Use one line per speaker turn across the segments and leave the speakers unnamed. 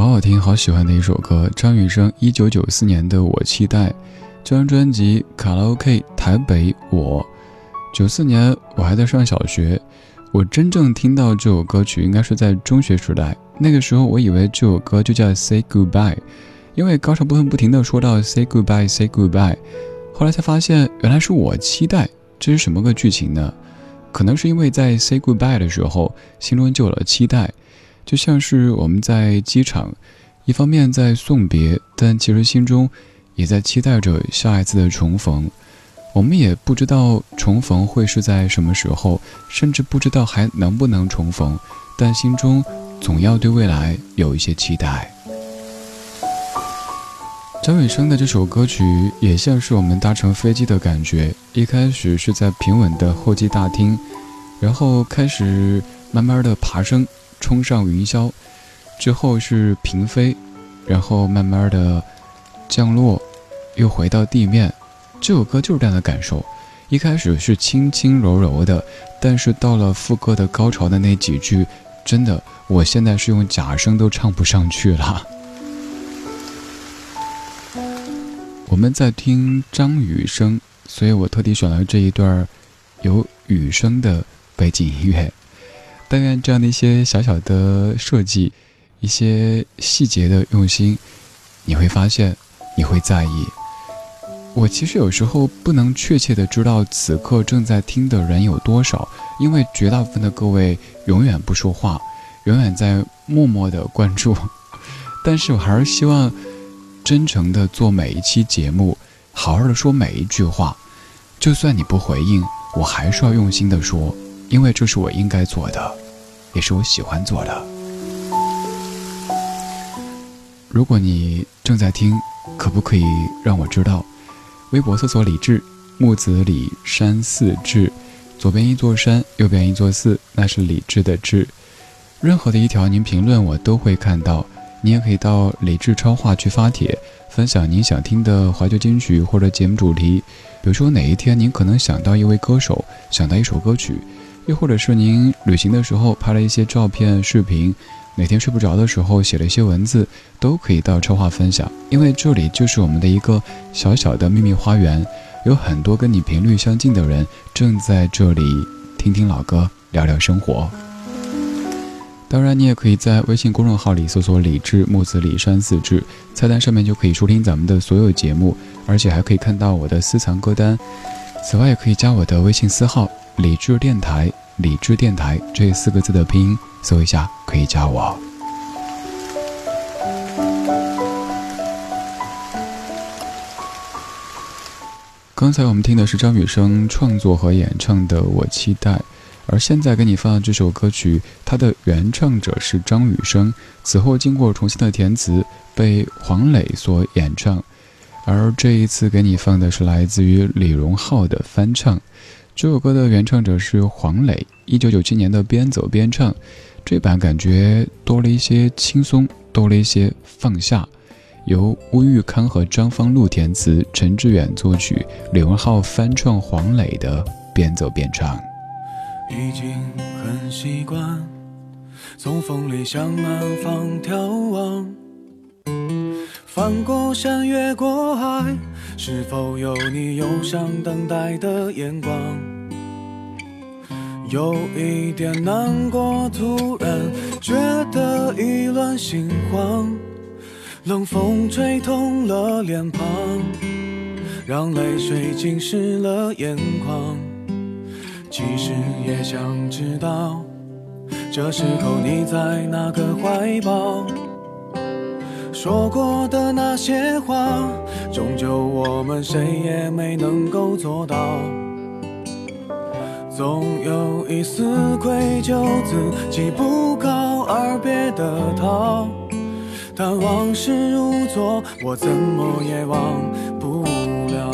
好好听好喜欢的一首歌张雨生一九九四年的我期待。这张专辑卡拉 ok 台北我。九四年我还在上小学我真正听到这首歌曲应该是在中学时代那个时候我以为这首歌就叫 say goodbye 因为高潮部分不停的说到 say goodbye say goodbye 后来才发现原来是我期待这是什么个剧情呢？可能是因为在 say goodbye 的时候心中就有了期待就像是我们在机场，一方面在送别，但其实心中。也在期待着下一次的重逢，我们也不知道重逢会是在什么时候，甚至不知道还能不能重逢，但心中总要对未来有一些期待。张雨生的这首歌曲也像是我们搭乘飞机的感觉，一开始是在平稳的候机大厅，然后开始慢慢的爬升，冲上云霄，之后是平飞，然后慢慢的降落。又回到地面，这首歌就是这样的感受。一开始是轻轻柔柔的，但是到了副歌的高潮的那几句，真的，我现在是用假声都唱不上去了。我们在听张雨生，所以我特地选了这一段有雨声的背景音乐。但愿这样的一些小小的设计，一些细节的用心，你会发现，你会在意。我其实有时候不能确切的知道此刻正在听的人有多少，因为绝大部分的各位永远不说话，永远在默默的关注。但是我还是希望真诚的做每一期节目，好好的说每一句话。就算你不回应，我还是要用心的说，因为这是我应该做的，也是我喜欢做的。如果你正在听，可不可以让我知道？微博搜索李志，木子李山寺志，左边一座山，右边一座寺，那是李志的志。任何的一条您评论我都会看到。你也可以到李志超话去发帖，分享您想听的怀旧金曲或者节目主题。比如说哪一天您可能想到一位歌手，想到一首歌曲，又或者是您旅行的时候拍了一些照片、视频。每天睡不着的时候写了一些文字，都可以到超话分享，因为这里就是我们的一个小小的秘密花园，有很多跟你频率相近的人正在这里听听老歌，聊聊生活。当然，你也可以在微信公众号里搜索“李志木子李山四志”，菜单上面就可以收听咱们的所有节目，而且还可以看到我的私藏歌单。此外，也可以加我的微信私号“理智电台”，理智电台这四个字的拼音。搜一下可以加我。刚才我们听的是张雨生创作和演唱的《我期待》，而现在给你放的这首歌曲，它的原唱者是张雨生，此后经过重新的填词，被黄磊所演唱。而这一次给你放的是来自于李荣浩的翻唱。这首歌的原唱者是黄磊，一九九七年的边走边唱。这版感觉多了一些轻松，多了一些放下。由乌玉康和张方路填词，陈志远作曲，李荣浩翻唱黄磊的《边走边唱》。
已经很习惯从风里向南方眺望，翻过山越过海，是否有你忧伤等待的眼光？有一点难过，突然觉得意乱心慌，冷风吹痛了脸庞，让泪水浸湿了眼眶。其实也想知道，这时候你在哪个怀抱？说过的那些话，终究我们谁也没能够做到。总有一丝愧疚，自己不告而别的逃。但往事如昨，我怎么也忘不了。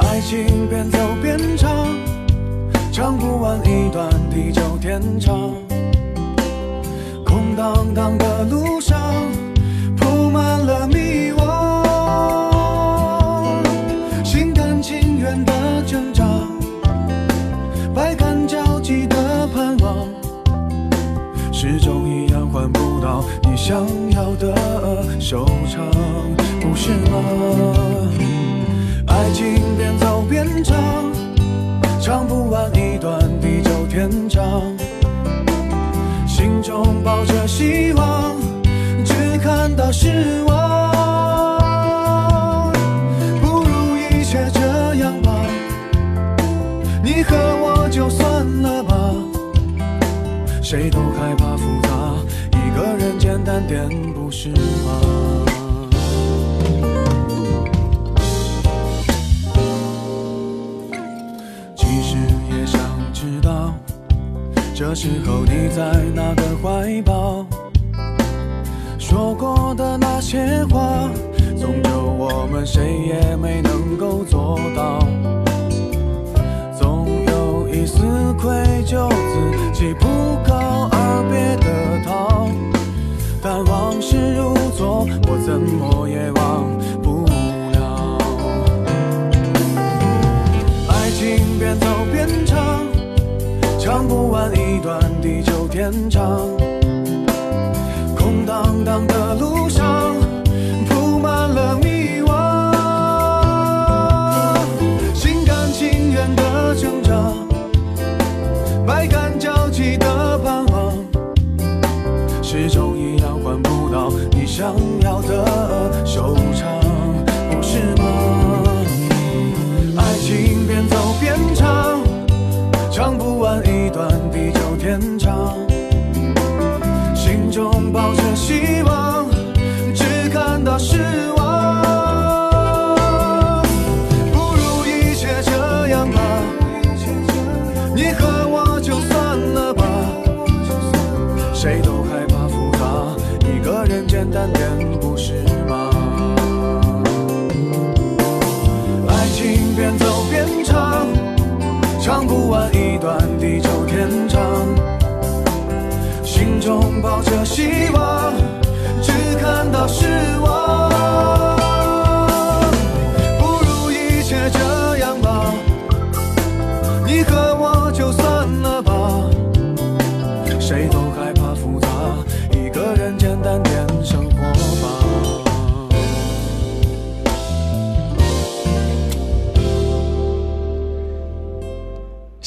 爱情边走边唱，唱不完一段地久天长。空荡荡的路上，想要的收场，不是吗？爱情边走边唱，唱不完一段地久天长，心中抱着希望，只看到失望，不如一切这样吧，你和我就算了吧，谁都，简单点不是吗？其实也想知道，这时候你在哪个怀抱？说过的那些话，终究我们谁也没能够做到。总有一丝愧疚，自己不够如昨，我怎么也忘不了。爱情边走边唱，唱不完一段地久天长。空荡荡的路想要的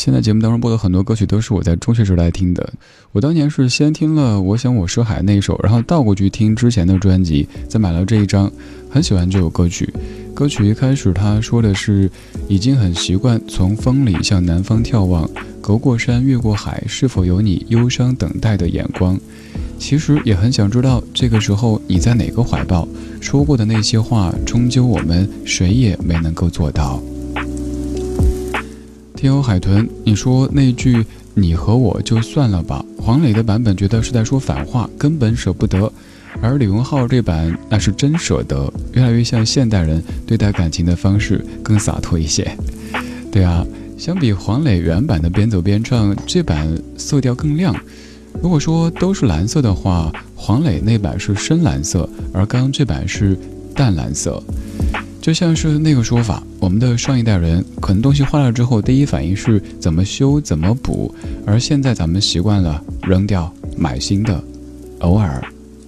现在节目当中播的很多歌曲都是我在中学时代听的。我当年是先听了《我想我是海》那首，然后倒过去听之前的专辑，再买了这一张，很喜欢这首歌曲。歌曲一开始他说的是已经很习惯从风里向南方眺望，隔过山越过海，是否有你忧伤等待的眼光？其实也很想知道这个时候你在哪个怀抱，说过的那些话，终究我们谁也没能够做到。天友海豚，你说那句“你和我就算了吧”，黄磊的版本觉得是在说反话，根本舍不得；而李荣浩这版那是真舍得，越来越像现代人对待感情的方式，更洒脱一些。对啊，相比黄磊原版的边走边唱，这版色调更亮。如果说都是蓝色的话，黄磊那版是深蓝色，而刚刚这版是淡蓝色。就像是那个说法，我们的上一代人可能东西坏了之后，第一反应是怎么修怎么补，而现在咱们习惯了扔掉买新的，偶尔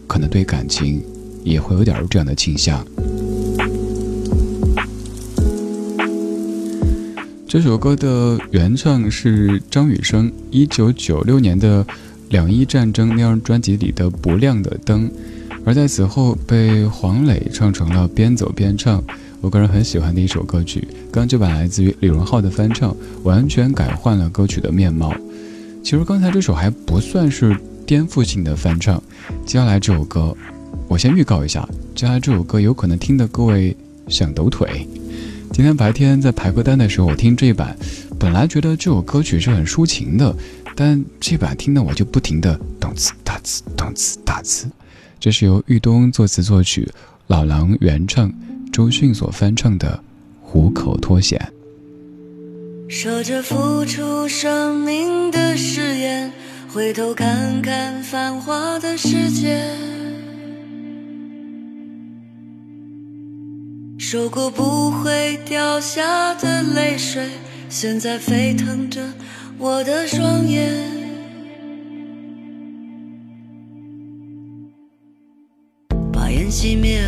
可能对感情也会有点这样的倾向。这首歌的原唱是张雨生，一九九六年的两伊战争那张专辑里的《不亮的灯》，而在此后被黄磊唱成了边走边唱。我个人很喜欢的一首歌曲，刚这版来自于李荣浩的翻唱，完全改换了歌曲的面貌。其实刚才这首还不算是颠覆性的翻唱，接下来这首歌，我先预告一下，接下来这首歌有可能听的各位想抖腿。今天白天在排歌单的时候，我听这一版，本来觉得这首歌曲是很抒情的，但这版听的我就不停的动词大词动词大词。这是由豫东作词作曲，老狼原唱。周迅所翻唱的虎口脱险。
说着付出生命的誓言回头看看繁华的世界。说过不会掉下的泪水现在沸腾着我的双眼。把烟熄灭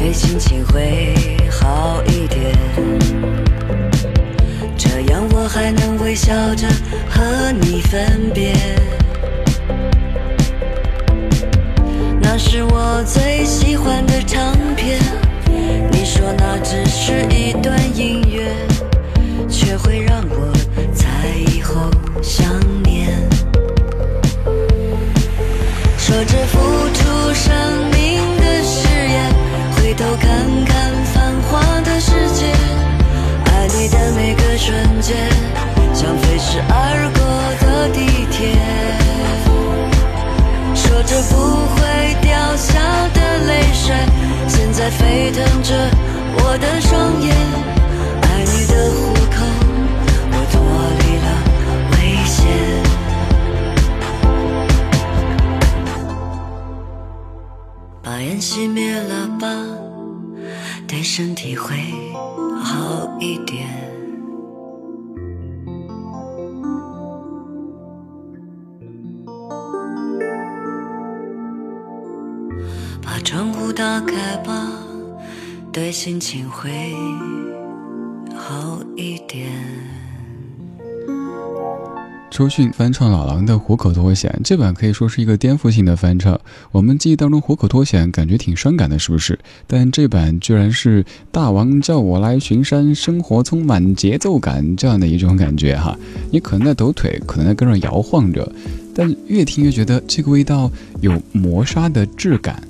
对心情会好一点。这样我还能微笑着和你分别。那是我最喜欢的唱片，对身体会好一点。把窗户打开吧，对心情会好一点。
周迅翻唱老狼的《虎口脱险》，这版可以说是一个颠覆性的翻唱。我们记忆当中，《虎口脱险》感觉挺伤感的，是不是？但这版居然是大王叫我来巡山，生活充满节奏感这样的一种感觉哈。你可能在抖腿，可能在跟着摇晃着，但越听越觉得这个味道有磨砂的质感。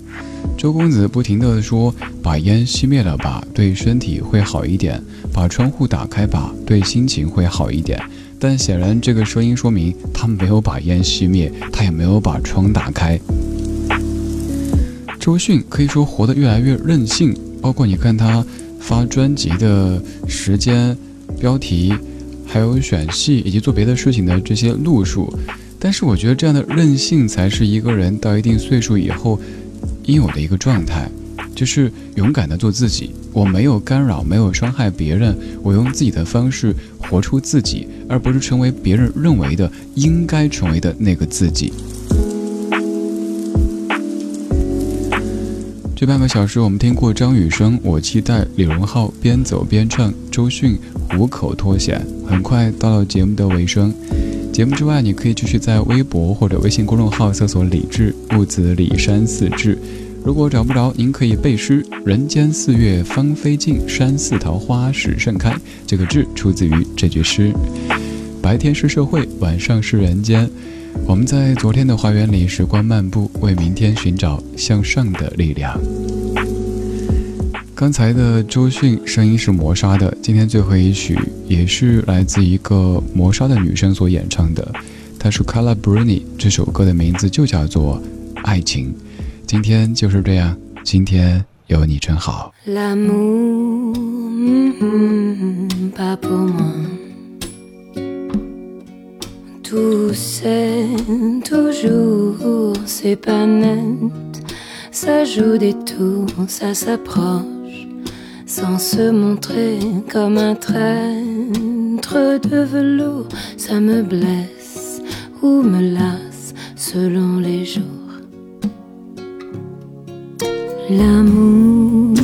周公子不停地说：“把烟熄灭了吧，对身体会好一点；把窗户打开吧，对心情会好一点。”但显然，这个声音说明他没有把烟熄灭，他也没有把窗打开。周迅可以说活得越来越任性，包括你看他发专辑的时间、标题，还有选戏以及做别的事情的这些路数。但是，我觉得这样的任性才是一个人到一定岁数以后应有的一个状态，就是勇敢的做自己。我没有干扰，没有伤害别人，我用自己的方式活出自己，而不是成为别人认为的应该成为的那个自己。这半个小时，我们听过张雨生，我期待李荣浩边走边唱，周迅虎口脱险。很快到了节目的尾声，节目之外，你可以继续在微博或者微信公众号搜索“李志木子李山四志”。如果找不着，您可以背诗：“人间四月芳菲尽，山寺桃花始盛开。”这个“志”出自于这句诗。白天是社会，晚上是人间。我们在昨天的花园里时光漫步，为明天寻找向上的力量。刚才的周迅声音是磨砂的，今天最后一曲也是来自一个磨砂的女生所演唱的，她是 Carla Bruni，这首歌的名字就叫做《爱情》。今天就是这样， 今天有你真好。
L'amour, pas pour moi. Tout c'est toujours, c'est pas net. Ça joue des tours, ça s'approche, sans se montrer comme un traître de velours. Ça me blesse ou me lasse selon les jours. L'amour,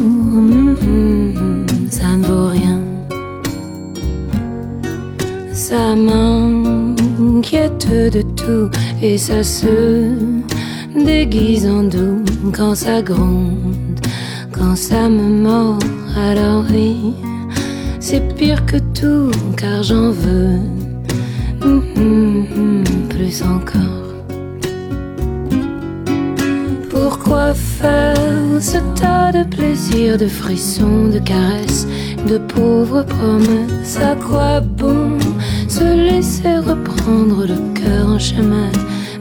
ça ne vaut rien. Ça m'inquiète de tout et ça se déguise en doux quand ça gronde, quand ça me mord. Alors oui, c'est pire que tout car j'en veux plus encore. Pourquoi faire ce tas de plaisirs, de frissons, de caresses, de pauvres promesses. À quoi bon se laisser reprendre le cœur en chemin,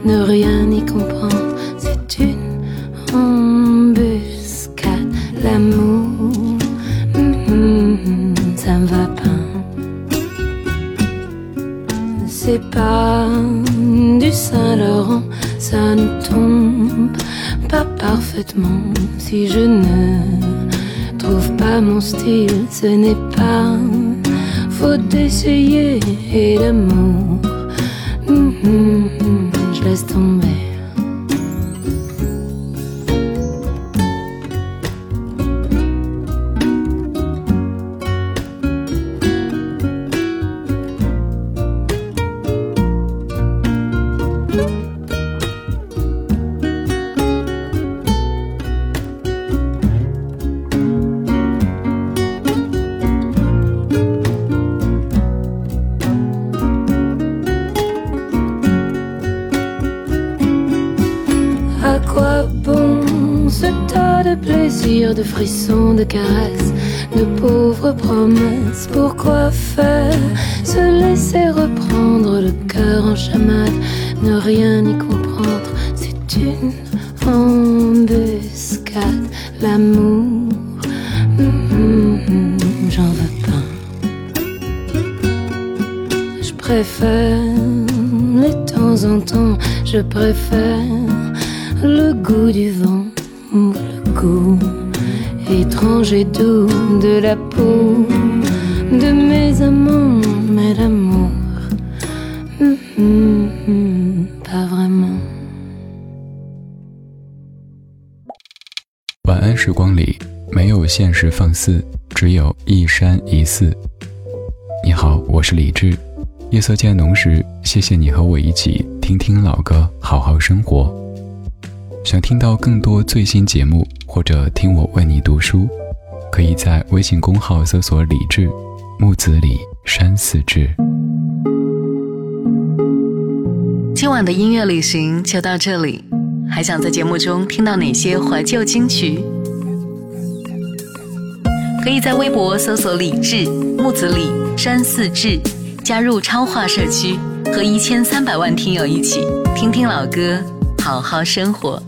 ne rien y comprendre? C'est une embuscade, l'amour, ça me va pas. C'est pas du Saint-Laurent, ça ne Si je ne trouve pas mon style, ce n'est pas faute d'essayer et d'amour. Je laisse tomber. De frissons, de caresses, de pauvres promesses. Pourquoi faire? Se laisser reprendre le cœur en chamade, ne rien y comprendre C'est une embuscade, l'amour, hum, j'en veux pas. Je préfère les temps en temps, je préfère le goût du vent le goût étrange et doux de la peau de mes amours parma
晚安时光里没有现实放肆，只有一山一寺。你好，我是李志。夜色渐浓时，谢谢你和我一起听听老歌，好好生活。想听到更多最新节目，或者听我为你读书，可以在微信公号搜索“李志木子李山寺志”。
今晚的音乐旅行就到这里，还想在节目中听到哪些怀旧金曲？可以在微博搜索“李志木子李山寺志”，加入超话社区，和一千三百万听友一起听听老歌，好好生活。